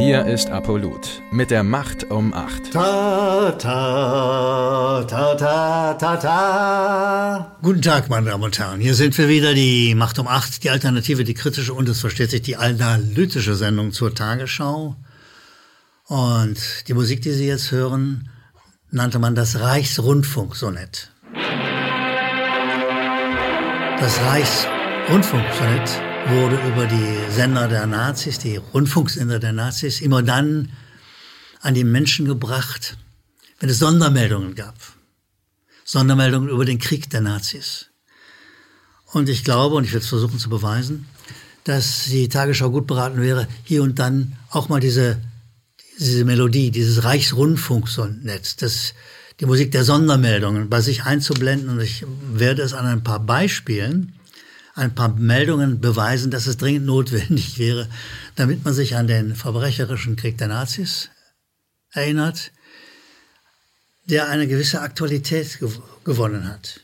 Hier ist Apollut mit der Macht um 8. Ta, ta, ta, ta, ta, ta. Guten Tag, meine Damen und Herren. Hier sind wir wieder, die Macht um 8, die Alternative, die kritische und es versteht sich die analytische Sendung zur Tagesschau. Und die Musik, die Sie jetzt hören, nannte man das Reichsrundfunksonett. Das Reichsrundfunksonett wurde über die Sender der Nazis, die Rundfunksender der Nazis, immer dann an die Menschen gebracht, wenn es Sondermeldungen gab. Sondermeldungen über den Krieg der Nazis. Und ich glaube, und ich werde es versuchen zu beweisen, dass die Tagesschau gut beraten wäre, hier und dann auch mal diese, diese Melodie, dieses Reichsrundfunksonnetz, das, die Musik der Sondermeldungen bei sich einzublenden. Und ich werde es an ein paar Beispielen ein paar Meldungen beweisen, dass es dringend notwendig wäre, damit man sich an den verbrecherischen Krieg der Nazis erinnert, der eine gewisse Aktualität gew gewonnen hat.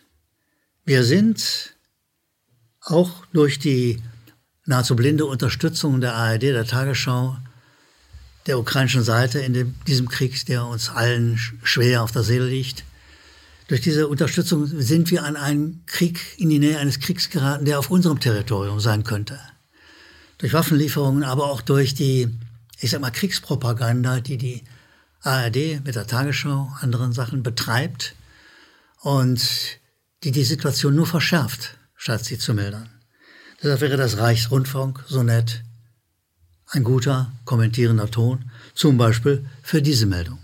Wir sind auch durch die nahezu blinde Unterstützung der ARD, der Tagesschau, der ukrainischen Seite in dem, diesem Krieg, der uns allen schwer auf der Seele liegt, durch diese Unterstützung sind wir an einen Krieg, in die Nähe eines Kriegs geraten, der auf unserem Territorium sein könnte. Durch Waffenlieferungen, aber auch durch die, ich sag mal, Kriegspropaganda, die die ARD mit der Tagesschau, anderen Sachen betreibt und die die Situation nur verschärft, statt sie zu mildern. Deshalb wäre das Reichsrundfunk so nett, ein guter kommentierender Ton, zum Beispiel für diese Meldung.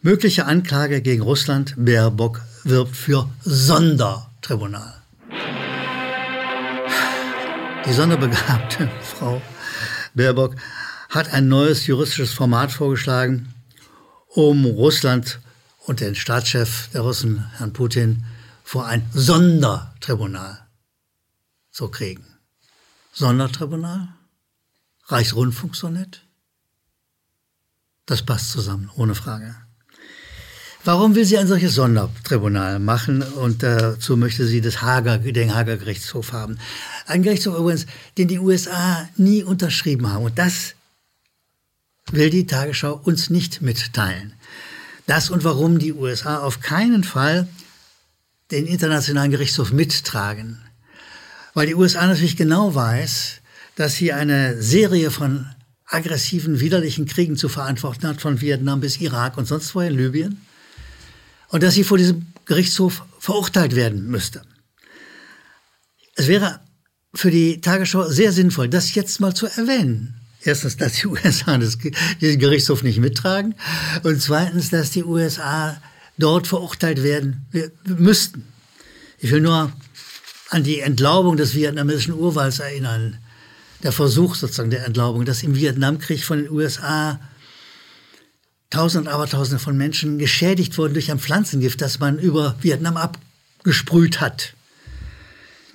Mögliche Anklage gegen Russland. Baerbock wirbt für Sondertribunal. Die sonderbegabte Frau Baerbock hat ein neues juristisches Format vorgeschlagen, um Russland und den Staatschef der Russen, Herrn Putin, vor ein Sondertribunal zu kriegen. Sondertribunal? Reichsrundfunksonett? Das passt zusammen, ohne Frage. Warum will sie ein solches Sondertribunal machen? Und dazu möchte sie das Hager, den Hager Gerichtshof haben. Ein Gerichtshof übrigens, den die USA nie unterschrieben haben. Und das will die Tagesschau uns nicht mitteilen. Das und warum die USA auf keinen Fall den Internationalen Gerichtshof mittragen. Weil die USA natürlich genau weiß, dass sie eine Serie von aggressiven, widerlichen Kriegen zu verantworten hat, von Vietnam bis Irak und sonst woher in Libyen und dass sie vor diesem Gerichtshof verurteilt werden müsste. Es wäre für die Tagesschau sehr sinnvoll, das jetzt mal zu erwähnen. Erstens, dass die USA das, diesen Gerichtshof nicht mittragen und zweitens, dass die USA dort verurteilt werden müssten. Ich will nur an die Entlaubung des vietnamesischen Urwalds erinnern. Der Versuch sozusagen der Entlaubung, dass im Vietnamkrieg von den USA Tausende und Abertausende von Menschen geschädigt wurden durch ein Pflanzengift, das man über Vietnam abgesprüht hat.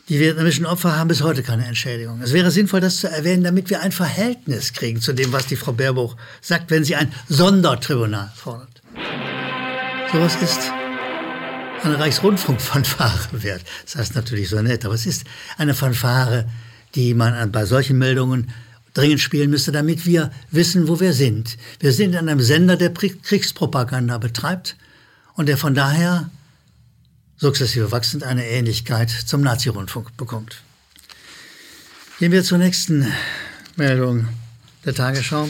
Die vietnamesischen Opfer haben bis heute keine Entschädigung. Es wäre sinnvoll, das zu erwähnen, damit wir ein Verhältnis kriegen zu dem, was die Frau Baerbock sagt, wenn sie ein Sondertribunal fordert. Sowas ist eine Reichsrundfunkfanfare wert. Das heißt natürlich so nett, aber es ist eine Fanfare, die man bei solchen Meldungen dringend spielen müsste, damit wir wissen, wo wir sind. Wir sind an einem Sender, der Kriegspropaganda betreibt und der von daher sukzessive wachsend eine Ähnlichkeit zum Nazi-Rundfunk bekommt. Gehen wir zur nächsten Meldung der Tagesschau,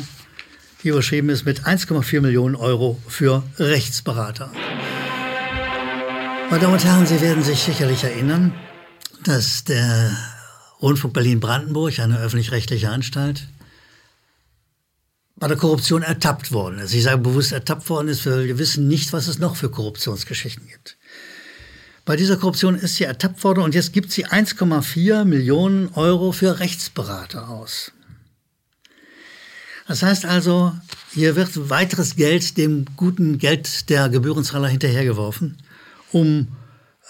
die überschrieben ist mit 1,4 Millionen Euro für Rechtsberater. Meine Damen und Herren, Sie werden sich sicherlich erinnern, dass der Rundfunk Berlin-Brandenburg, eine öffentlich-rechtliche Anstalt, bei der Korruption ertappt worden ist. Ich sage bewusst ertappt worden ist, weil wir wissen nicht, was es noch für Korruptionsgeschichten gibt. Bei dieser Korruption ist sie ertappt worden und jetzt gibt sie 1,4 Millionen Euro für Rechtsberater aus. Das heißt also, hier wird weiteres Geld dem guten Geld der Gebührenzahler hinterhergeworfen, um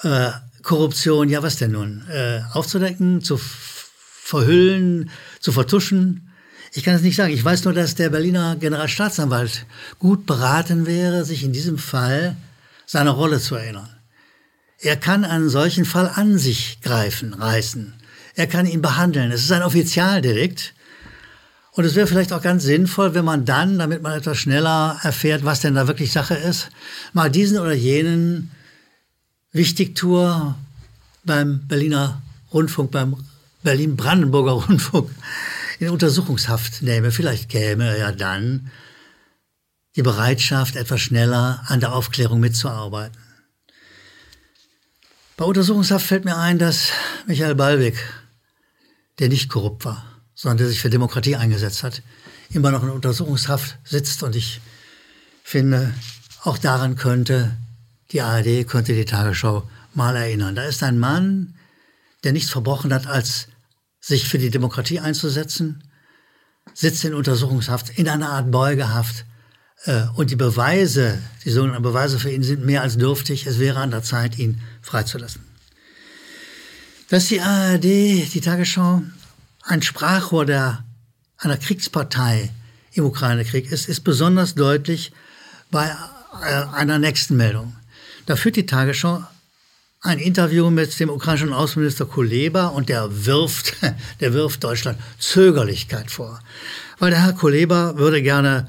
äh, Korruption, ja was denn nun, äh, aufzudecken, zu verhüllen, zu vertuschen. Ich kann es nicht sagen. Ich weiß nur, dass der Berliner Generalstaatsanwalt gut beraten wäre, sich in diesem Fall seiner Rolle zu erinnern. Er kann einen solchen Fall an sich greifen, reißen. Er kann ihn behandeln. Es ist ein Offizialdelikt. Und es wäre vielleicht auch ganz sinnvoll, wenn man dann, damit man etwas schneller erfährt, was denn da wirklich Sache ist, mal diesen oder jenen Wichtigtour beim Berliner Rundfunk, beim Berlin-Brandenburger Rundfunk in Untersuchungshaft nehme. Vielleicht käme ja dann die Bereitschaft, etwas schneller an der Aufklärung mitzuarbeiten. Bei Untersuchungshaft fällt mir ein, dass Michael Ballweg, der nicht korrupt war, sondern der sich für Demokratie eingesetzt hat, immer noch in Untersuchungshaft sitzt. Und ich finde, auch daran könnte die ARD, könnte die Tagesschau mal erinnern. Da ist ein Mann, der nichts verbrochen hat, als sich für die Demokratie einzusetzen, sitzt in Untersuchungshaft, in einer Art Beugehaft. Äh, und die Beweise, die sogenannten Beweise für ihn sind mehr als dürftig. Es wäre an der Zeit, ihn freizulassen. Dass die ARD, die Tagesschau, ein Sprachrohr der, einer Kriegspartei im Ukraine-Krieg ist, ist besonders deutlich bei äh, einer nächsten Meldung. Da führt die Tagesschau ein Interview mit dem ukrainischen Außenminister Kuleba und der wirft, der wirft Deutschland Zögerlichkeit vor. Weil der Herr Kuleba würde gerne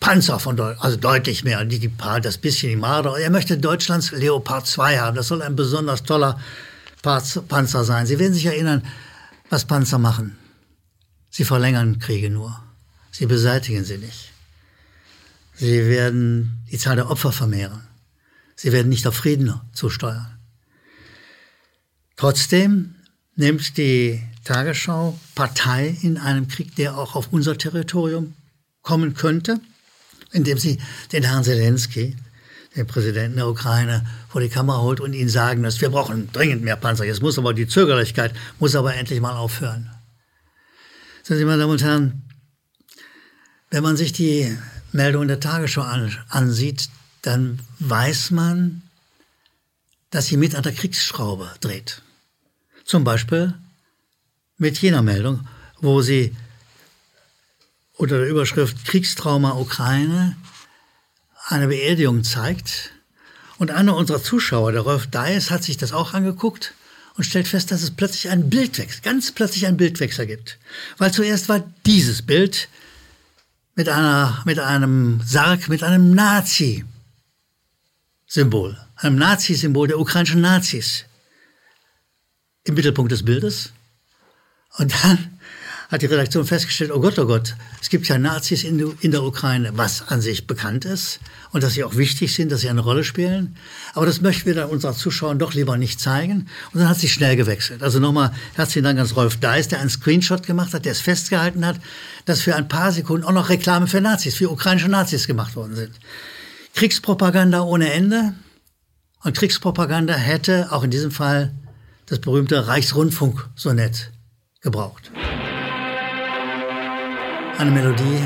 Panzer von Deutschland, also deutlich mehr, die, die das bisschen die Marder. Er möchte Deutschlands Leopard 2 haben. Das soll ein besonders toller Panzer sein. Sie werden sich erinnern, was Panzer machen. Sie verlängern Kriege nur. Sie beseitigen sie nicht. Sie werden die Zahl der Opfer vermehren. Sie werden nicht auf Frieden zusteuern. Trotzdem nimmt die Tagesschau Partei in einem Krieg, der auch auf unser Territorium kommen könnte, indem sie den Herrn Zelensky, den Präsidenten der Ukraine, vor die Kamera holt und ihn sagen lässt, wir brauchen dringend mehr Panzer. Jetzt muss aber die Zögerlichkeit, muss aber endlich mal aufhören. Sehen Sie, meine Damen und Herren, wenn man sich die Meldung der Tagesschau ansieht, dann weiß man, dass sie mit an der Kriegsschraube dreht. Zum Beispiel mit jener Meldung, wo sie unter der Überschrift Kriegstrauma Ukraine eine Beerdigung zeigt. Und einer unserer Zuschauer, der Rolf Dias, hat sich das auch angeguckt und stellt fest, dass es plötzlich einen Bildwechsel, ganz plötzlich einen Bildwechsel gibt. Weil zuerst war dieses Bild mit einer, mit einem Sarg, mit einem Nazi-Symbol, einem Nazi-Symbol der ukrainischen Nazis im Mittelpunkt des Bildes. Und dann hat die Redaktion festgestellt, oh Gott, oh Gott, es gibt ja Nazis in, in, der Ukraine, was an sich bekannt ist und dass sie auch wichtig sind, dass sie eine Rolle spielen. Aber das möchten wir dann unseren Zuschauern doch lieber nicht zeigen. Und dann hat sie schnell gewechselt. Also nochmal herzlichen Dank an Rolf Deis, der einen Screenshot gemacht hat, der es festgehalten hat, dass für ein paar Sekunden auch noch Reklame für Nazis, für ukrainische Nazis gemacht worden sind. Kriegspropaganda ohne Ende. Und Kriegspropaganda hätte auch in diesem Fall das berühmte Reichsrundfunk-Sonett gebraucht. Eine Melodie,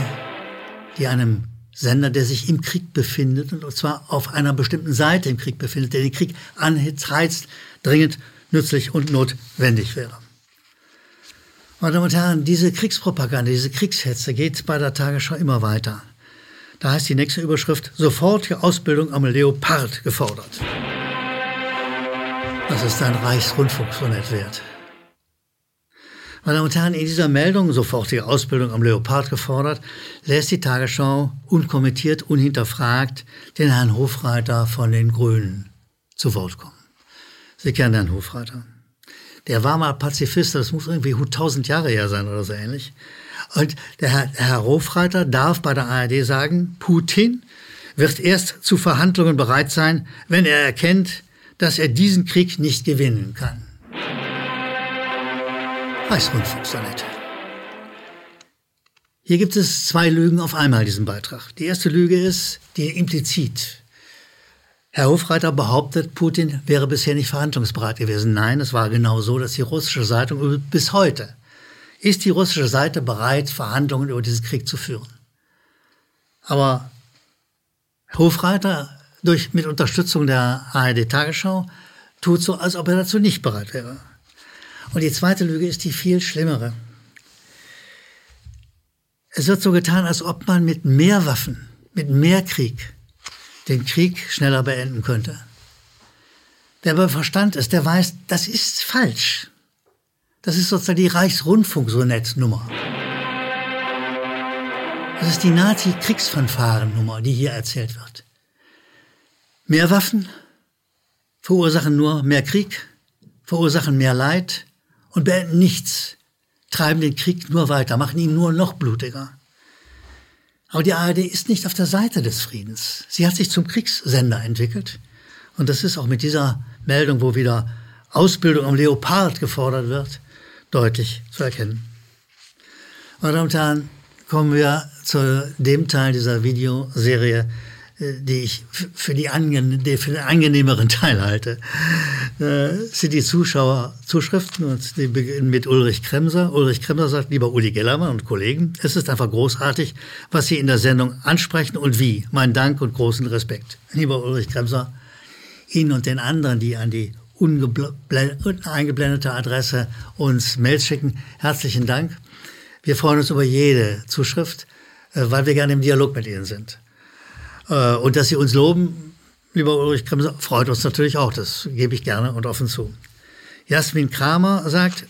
die einem Sender, der sich im Krieg befindet, und zwar auf einer bestimmten Seite im Krieg befindet, der den Krieg anheizt, dringend nützlich und notwendig wäre. Meine Damen und Herren, diese Kriegspropaganda, diese Kriegshetze geht bei der Tagesschau immer weiter. Da heißt die nächste Überschrift, sofortige Ausbildung am Leopard gefordert. Das ist ein Reichsrundfunksonett wert. Meine Damen und Herren, in dieser Meldung, sofortige Ausbildung am Leopard gefordert, lässt die Tagesschau unkommentiert, unhinterfragt den Herrn Hofreiter von den Grünen zu Wort kommen. Sie kennen Herrn Hofreiter. Der war mal Pazifist, das muss irgendwie 1000 Jahre her sein oder so ähnlich. Und der Herr, Herr Hofreiter darf bei der ARD sagen, Putin wird erst zu Verhandlungen bereit sein, wenn er erkennt, dass er diesen Krieg nicht gewinnen kann. Reichsrundfunksonette. Hier gibt es zwei Lügen auf einmal, diesen Beitrag. Die erste Lüge ist die implizit. Herr Hofreiter behauptet, Putin wäre bisher nicht verhandlungsbereit gewesen. Nein, es war genau so, dass die russische Seite bis heute ist die russische Seite bereit, Verhandlungen über diesen Krieg zu führen. Aber Hofreiter durch, mit Unterstützung der ARD Tagesschau tut so, als ob er dazu nicht bereit wäre. Und die zweite Lüge ist die viel schlimmere. Es wird so getan, als ob man mit mehr Waffen, mit mehr Krieg den Krieg schneller beenden könnte. Wer aber Verstand ist, der weiß, das ist falsch. Das ist sozusagen die Reichsrundfunk-Sonett-Nummer. Das ist die Nazi-Kriegsfanfarennummer, die hier erzählt wird. Mehr Waffen verursachen nur mehr Krieg, verursachen mehr Leid und beenden nichts, treiben den Krieg nur weiter, machen ihn nur noch blutiger. Aber die ARD ist nicht auf der Seite des Friedens. Sie hat sich zum Kriegssender entwickelt. Und das ist auch mit dieser Meldung, wo wieder Ausbildung am Leopard gefordert wird, deutlich zu erkennen. Meine Damen und Herren, kommen wir zu dem Teil dieser Videoserie, äh, die ich für, die angen für den angenehmeren Teil halte, äh, sind die Zuschauerzuschriften und die beginnen mit Ulrich Kremser. Ulrich Kremser sagt, lieber Uli Gellermann und Kollegen, es ist einfach großartig, was Sie in der Sendung ansprechen und wie. Mein Dank und großen Respekt. Lieber Ulrich Kremser, Ihnen und den anderen, die an die eingeblendete Adresse uns Mails schicken, herzlichen Dank. Wir freuen uns über jede Zuschrift, äh, weil wir gerne im Dialog mit Ihnen sind. Äh, und dass Sie uns loben, lieber Ulrich Kremser, freut uns natürlich auch. Das gebe ich gerne und offen zu. Jasmin Kramer sagt,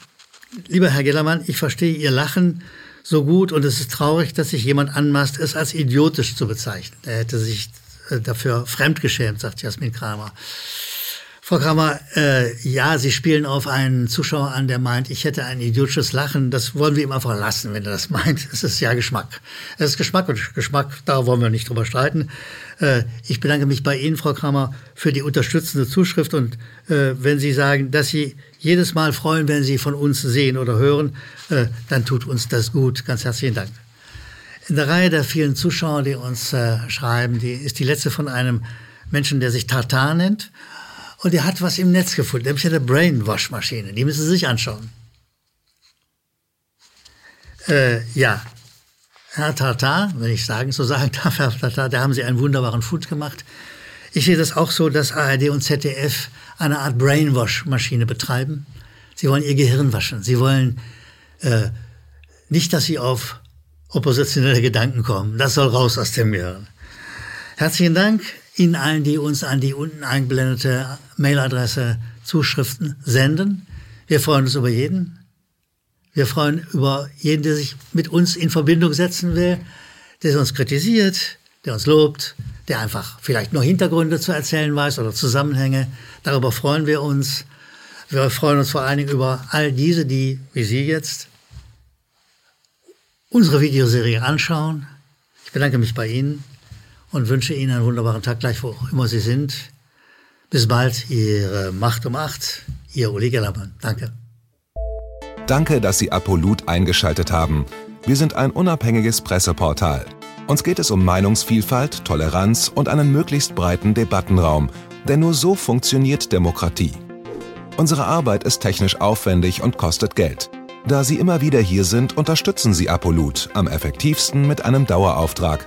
lieber Herr Gellermann, ich verstehe Ihr Lachen so gut und es ist traurig, dass sich jemand anmaßt, es als idiotisch zu bezeichnen. Er hätte sich äh, dafür fremdgeschämt, sagt Jasmin Kramer. Frau Kramer, äh, ja, Sie spielen auf einen Zuschauer an, der meint, ich hätte ein idiotisches Lachen. Das wollen wir ihm einfach lassen, wenn er das meint. Es ist ja Geschmack. Es ist Geschmack und Geschmack, da wollen wir nicht drüber streiten. Äh, ich bedanke mich bei Ihnen, Frau Kramer, für die unterstützende Zuschrift. Und äh, wenn Sie sagen, dass Sie jedes Mal freuen, wenn Sie von uns sehen oder hören, äh, dann tut uns das gut. Ganz herzlichen Dank. In der Reihe der vielen Zuschauer, die uns äh, schreiben, die ist die letzte von einem Menschen, der sich Tartar nennt und er hat was im Netz gefunden, nämlich eine Brainwash-Maschine. Die müssen Sie sich anschauen. Äh, ja, Herr Tata, wenn ich sagen, so sagen darf, Herr Tata, da haben Sie einen wunderbaren Fund gemacht. Ich sehe das auch so, dass ARD und ZDF eine Art Brainwash-Maschine betreiben. Sie wollen ihr Gehirn waschen. Sie wollen äh, nicht, dass Sie auf oppositionelle Gedanken kommen. Das soll raus aus dem Gehirn. Herzlichen Dank. Ihnen allen, die uns an die unten eingeblendete Mailadresse Zuschriften senden. Wir freuen uns über jeden. Wir freuen über jeden, der sich mit uns in Verbindung setzen will, der uns kritisiert, der uns lobt, der einfach vielleicht nur Hintergründe zu erzählen weiß oder Zusammenhänge. Darüber freuen wir uns. Wir freuen uns vor allen Dingen über all diese, die, wie Sie jetzt, unsere Videoserie anschauen. Ich bedanke mich bei Ihnen und wünsche Ihnen einen wunderbaren Tag, gleich wo immer Sie sind. Bis bald, Ihre Macht um acht, Ihr Uli Gellermann. Danke. Danke, dass Sie Apolut eingeschaltet haben. Wir sind ein unabhängiges Presseportal. Uns geht es um Meinungsvielfalt, Toleranz und einen möglichst breiten Debattenraum, denn nur so funktioniert Demokratie. Unsere Arbeit ist technisch aufwendig und kostet Geld. Da Sie immer wieder hier sind, unterstützen Sie Apolut am effektivsten mit einem Dauerauftrag